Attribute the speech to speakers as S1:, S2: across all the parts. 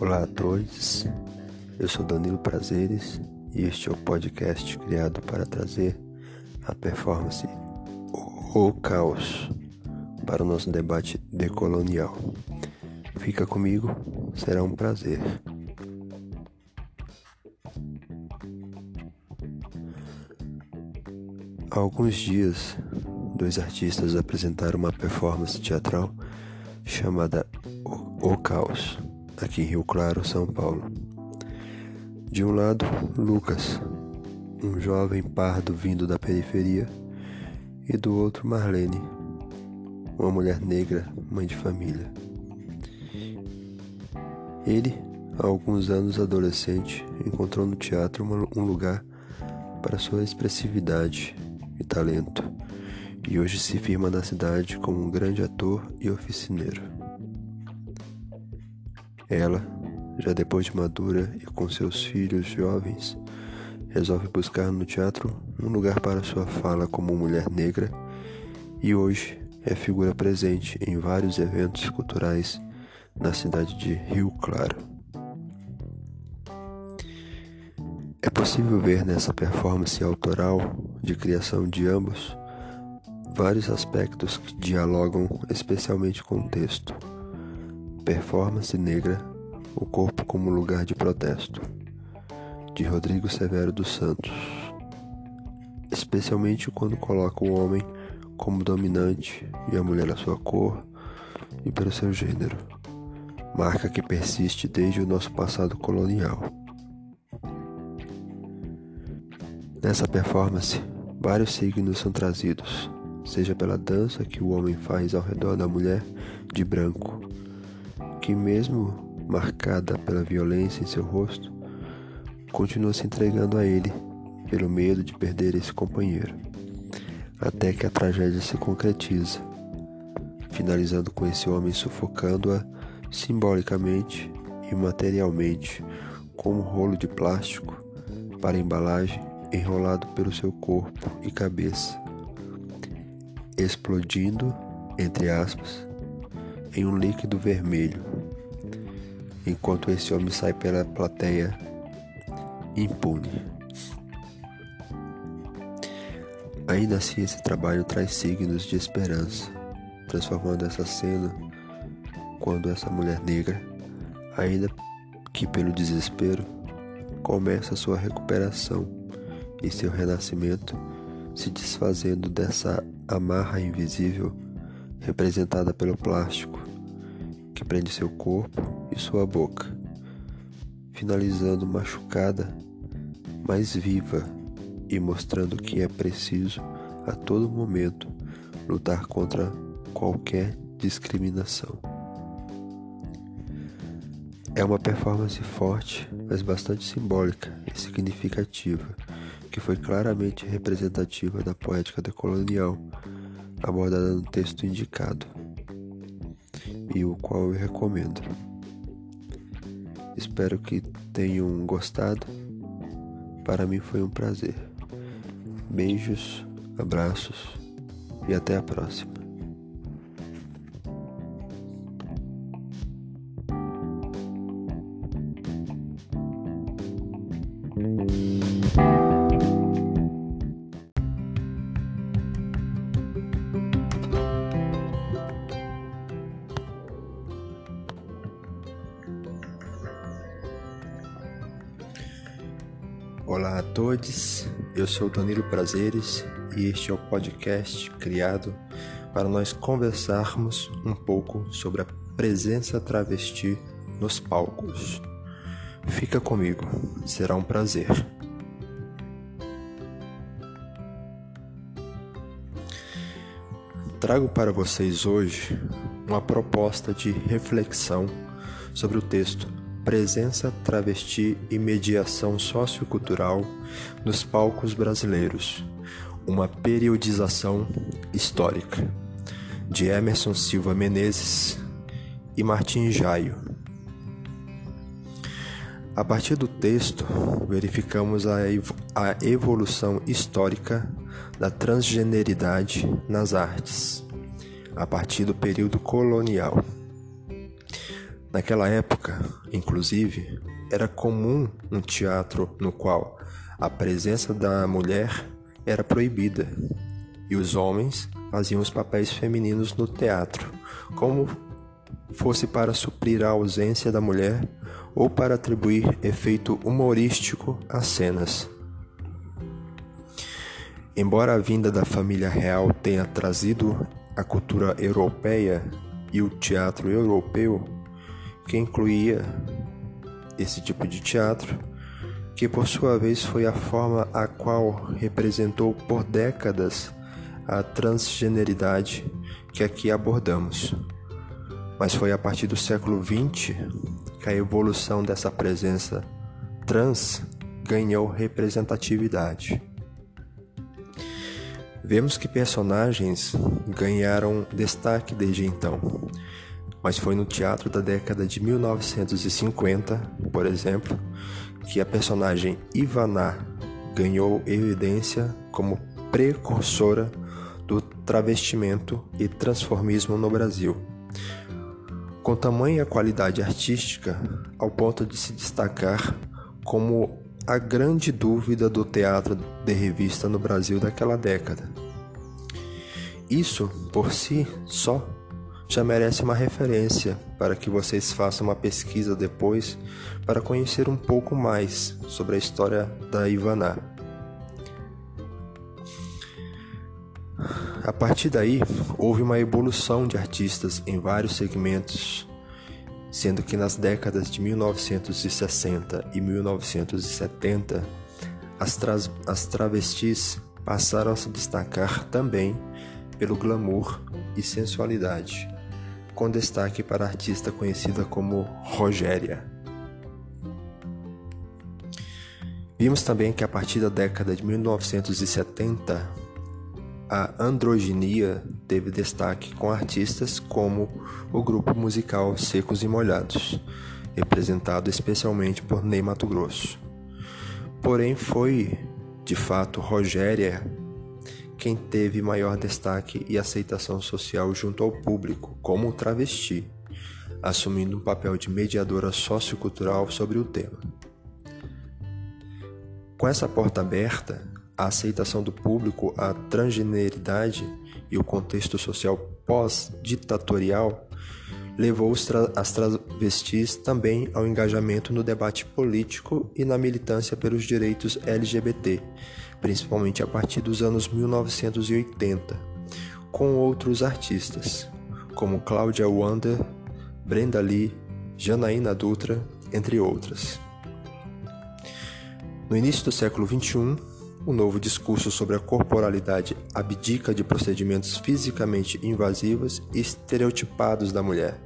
S1: Olá a todos, eu sou Danilo Prazeres e este é o podcast criado para trazer a performance O Caos para o nosso debate decolonial. Fica comigo, será um prazer. Há alguns dias, dois artistas apresentaram uma performance teatral chamada O Caos aqui em Rio Claro, São Paulo. De um lado, Lucas, um jovem pardo vindo da periferia, e do outro, Marlene, uma mulher negra, mãe de família. Ele, há alguns anos adolescente, encontrou no teatro um lugar para sua expressividade e talento, e hoje se firma na cidade como um grande ator e oficineiro. Ela, já depois de madura e com seus filhos jovens, resolve buscar no teatro um lugar para sua fala como mulher negra e hoje é figura presente em vários eventos culturais na cidade de Rio Claro. É possível ver nessa performance autoral de criação de ambos vários aspectos que dialogam especialmente com o texto Performance Negra O Corpo como Lugar de Protesto, de Rodrigo Severo dos Santos. Especialmente quando coloca o homem como dominante e a mulher a sua cor e pelo seu gênero, marca que persiste desde o nosso passado colonial. Nessa performance, vários signos são trazidos, seja pela dança que o homem faz ao redor da mulher de branco, que, mesmo marcada pela violência em seu rosto, continua se entregando a ele pelo medo de perder esse companheiro, até que a tragédia se concretiza, finalizando com esse homem sufocando-a simbolicamente e materialmente com um rolo de plástico para embalagem enrolado pelo seu corpo e cabeça, explodindo, entre aspas, em um líquido vermelho, enquanto esse homem sai pela plateia impune. Ainda assim, esse trabalho traz signos de esperança, transformando essa cena quando essa mulher negra, ainda que pelo desespero, começa sua recuperação e seu renascimento, se desfazendo dessa amarra invisível representada pelo plástico, que prende seu corpo e sua boca, finalizando machucada, mas viva e mostrando que é preciso a todo momento lutar contra qualquer discriminação. É uma performance forte, mas bastante simbólica e significativa, que foi claramente representativa da poética decolonial abordada no texto indicado e o qual eu recomendo. Espero que tenham gostado. Para mim foi um prazer. Beijos, abraços e até a próxima. Sou Danilo Prazeres e este é o podcast criado para nós conversarmos um pouco sobre a presença travesti nos palcos. Fica comigo, será um prazer. Trago para vocês hoje uma proposta de reflexão sobre o texto presença travesti e mediação sociocultural nos palcos brasileiros, uma periodização histórica, de Emerson Silva Menezes e Martim Jaio. A partir do texto, verificamos a, evolução histórica da transgeneridade nas artes, a partir do período colonial Naquela época, inclusive, era comum um teatro no qual a presença da mulher era proibida e os homens faziam os papéis femininos no teatro, como fosse para suprir a ausência da mulher ou para atribuir efeito humorístico às cenas. Embora a vinda da família real tenha trazido a cultura europeia e o teatro europeu, que incluía esse tipo de teatro, que por sua vez foi a forma a qual representou por décadas a transgeneridade que aqui abordamos. Mas foi a partir do século XX que a evolução dessa presença trans ganhou representatividade. Vemos que personagens ganharam destaque desde então, mas foi no teatro da década de 1950, por exemplo, que a personagem Ivana ganhou evidência como precursora do travestimento e transformismo no Brasil. Com tamanha qualidade artística ao ponto de se destacar como a grande dúvida do teatro de revista no Brasil daquela década. Isso, por si só, já merece uma referência para que vocês façam uma pesquisa depois para conhecer um pouco mais sobre a história da Ivana. A partir daí, houve uma evolução de artistas em vários segmentos, sendo que nas décadas de 1960 e 1970, as, tra as travestis passaram a se destacar também pelo glamour e sensualidade com destaque para a artista conhecida como Rogéria. Vimos também que a partir da década de 1970, a androginia teve destaque com artistas como o grupo musical Secos e Molhados, representado especialmente por Ney Mato Grosso. Porém, foi de fato Rogéria quem teve maior destaque e aceitação social junto ao público, como o travesti, assumindo um papel de mediadora sociocultural sobre o tema. Com essa porta aberta, a aceitação do público à transgeneridade e o contexto social pós-ditatorial levou as travestis também ao engajamento no debate político e na militância pelos direitos LGBT, principalmente a partir dos anos 1980, com outros artistas, como Cláudia Wander, Brenda Lee, Janaína Dutra, entre outras. No início do século XXI, o novo discurso sobre a corporalidade abdica de procedimentos fisicamente invasivos e estereotipados da mulher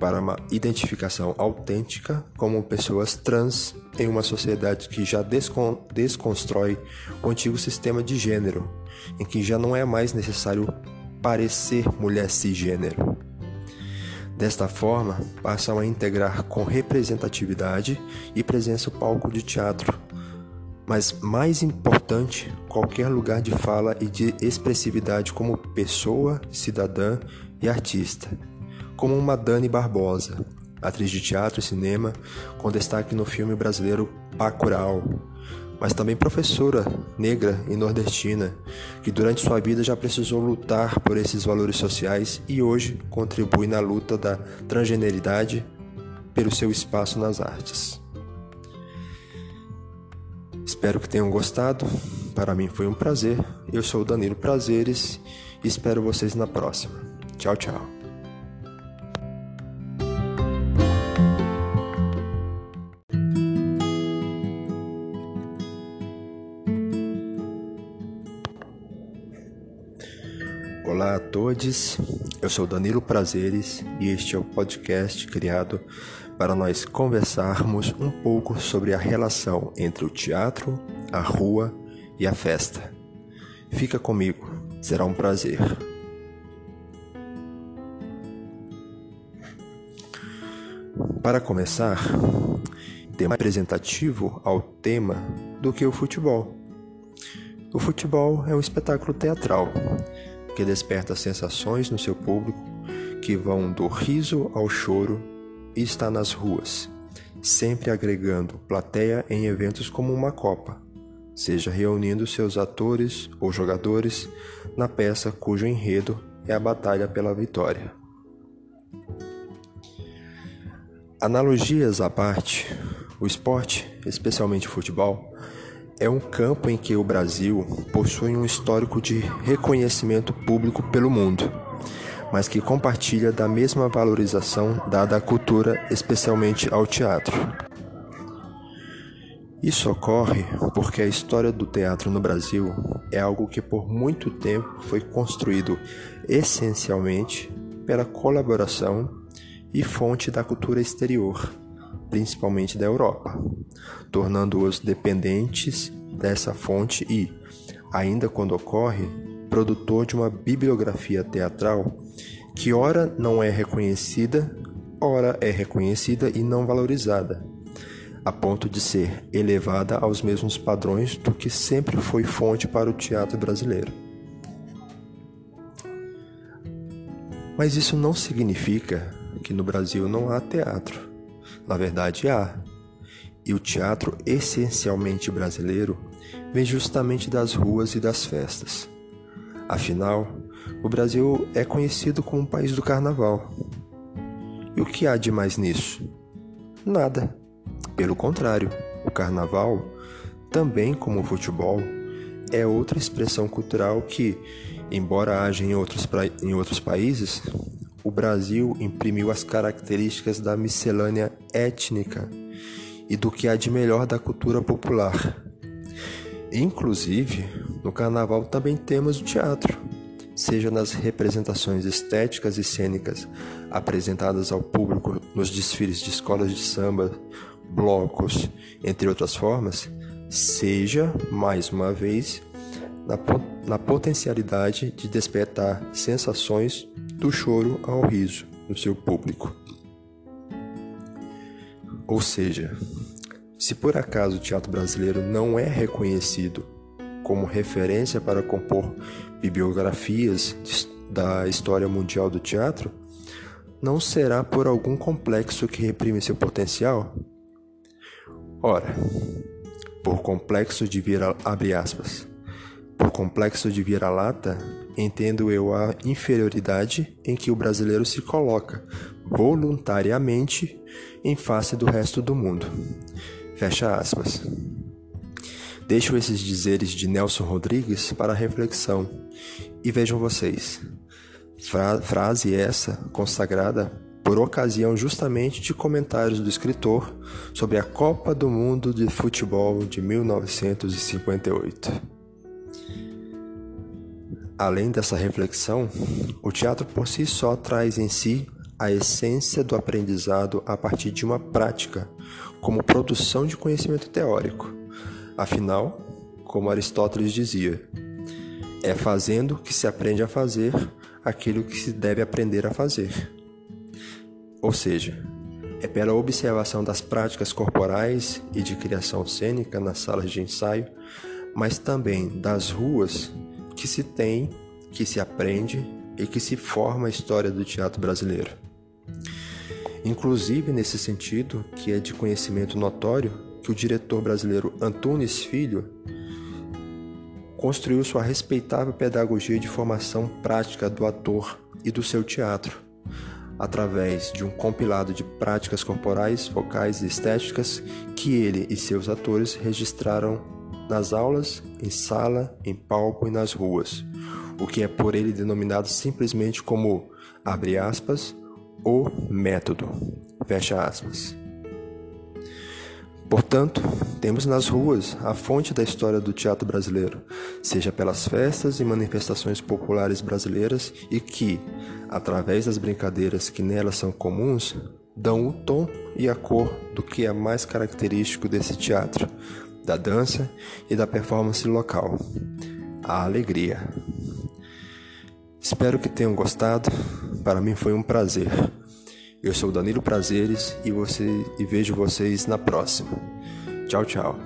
S1: para uma identificação autêntica como pessoas trans em uma sociedade que já descon desconstrói o antigo sistema de gênero, em que já não é mais necessário parecer mulher cisgênero. Desta forma, passam a integrar com representatividade e presença o palco de teatro, mas mais importante, qualquer lugar de fala e de expressividade como pessoa, cidadã e artista como uma Dani Barbosa, atriz de teatro e cinema, com destaque no filme brasileiro Bacurau, mas também professora negra e nordestina, que durante sua vida já precisou lutar por esses valores sociais e hoje contribui na luta da transgeneridade pelo seu espaço nas artes. Espero que tenham gostado. Para mim foi um prazer. Eu sou o Danilo Prazeres e espero vocês na próxima. Tchau, tchau. Olá a todos, eu sou Danilo Prazeres e este é o podcast criado para nós conversarmos um pouco sobre a relação entre o teatro, a rua e a festa. Fica comigo, será um prazer. Para começar, tem mais representativo ao tema do que o futebol. O futebol é um espetáculo teatral que desperta sensações no seu público que vão do riso ao choro e está nas ruas, sempre agregando plateia em eventos como uma Copa, seja reunindo seus atores ou jogadores na peça cujo enredo é a batalha pela vitória. Analogias à parte, o esporte, especialmente o futebol, é um campo em que o Brasil possui um histórico de reconhecimento público pelo mundo, mas que compartilha da mesma valorização dada à cultura, especialmente ao teatro. Isso ocorre porque a história do teatro no Brasil é algo que por muito tempo foi construído essencialmente pela colaboração e fonte da cultura exterior, principalmente da Europa, tornando-os dependentes dessa fonte e, ainda quando ocorre, produtor de uma bibliografia teatral que ora não é reconhecida, ora é reconhecida e não valorizada, a ponto de ser elevada aos mesmos padrões do que sempre foi fonte para o teatro brasileiro. Mas isso não significa que no Brasil não há teatro. Na verdade, há. E o teatro essencialmente brasileiro vem justamente das ruas e das festas. Afinal, o Brasil é conhecido como o país do carnaval. E o que há de mais nisso? Nada. Pelo contrário, o carnaval, também como o futebol, é outra expressão cultural que, embora haja em outros, em outros países, o Brasil imprimiu as características da miscelânea étnica e do que há de melhor da cultura popular. Inclusive, no carnaval também temos o teatro, seja nas representações estéticas e cênicas apresentadas ao público nos desfiles de escolas de samba, blocos, entre outras formas, seja, mais uma vez, na, na potencialidade de despertar sensações do choro ao riso no seu público. Ou seja, se por acaso o teatro brasileiro não é reconhecido como referência para compor bibliografias da história mundial do teatro, não será por algum complexo que reprime seu potencial? Ora, por complexo de vir abre aspas, por complexo de vira-lata, entendo eu a inferioridade em que o brasileiro se coloca voluntariamente em face do resto do mundo. Fecha aspas. Deixo esses dizeres de Nelson Rodrigues para reflexão e vejam vocês. Fra frase essa consagrada por ocasião justamente de comentários do escritor sobre a Copa do Mundo de Futebol de 1958. Além dessa reflexão, o teatro por si só traz em si a essência do aprendizado a partir de uma prática, como produção de conhecimento teórico. Afinal, como Aristóteles dizia, é fazendo que se aprende a fazer aquilo que se deve aprender a fazer. Ou seja, é pela observação das práticas corporais e de criação cênica nas salas de ensaio, mas também das ruas que se tem, que se aprende e que se forma a história do teatro brasileiro. Inclusive nesse sentido, que é de conhecimento notório, que o diretor brasileiro Antunes Filho construiu sua respeitável pedagogia de formação prática do ator e do seu teatro, através de um compilado de práticas corporais, vocais e estéticas que ele e seus atores registraram nas aulas, em sala, em palco e nas ruas, o que é por ele denominado simplesmente como, abre aspas, o método, fecha aspas. Portanto, temos nas ruas a fonte da história do teatro brasileiro, seja pelas festas e manifestações populares brasileiras e que, através das brincadeiras que nelas são comuns, dão o tom e a cor do que é mais característico desse teatro, da dança e da performance local. A alegria. Espero que tenham gostado. Para mim foi um prazer. Eu sou Danilo Prazeres e, você, e vejo vocês na próxima. Tchau, tchau.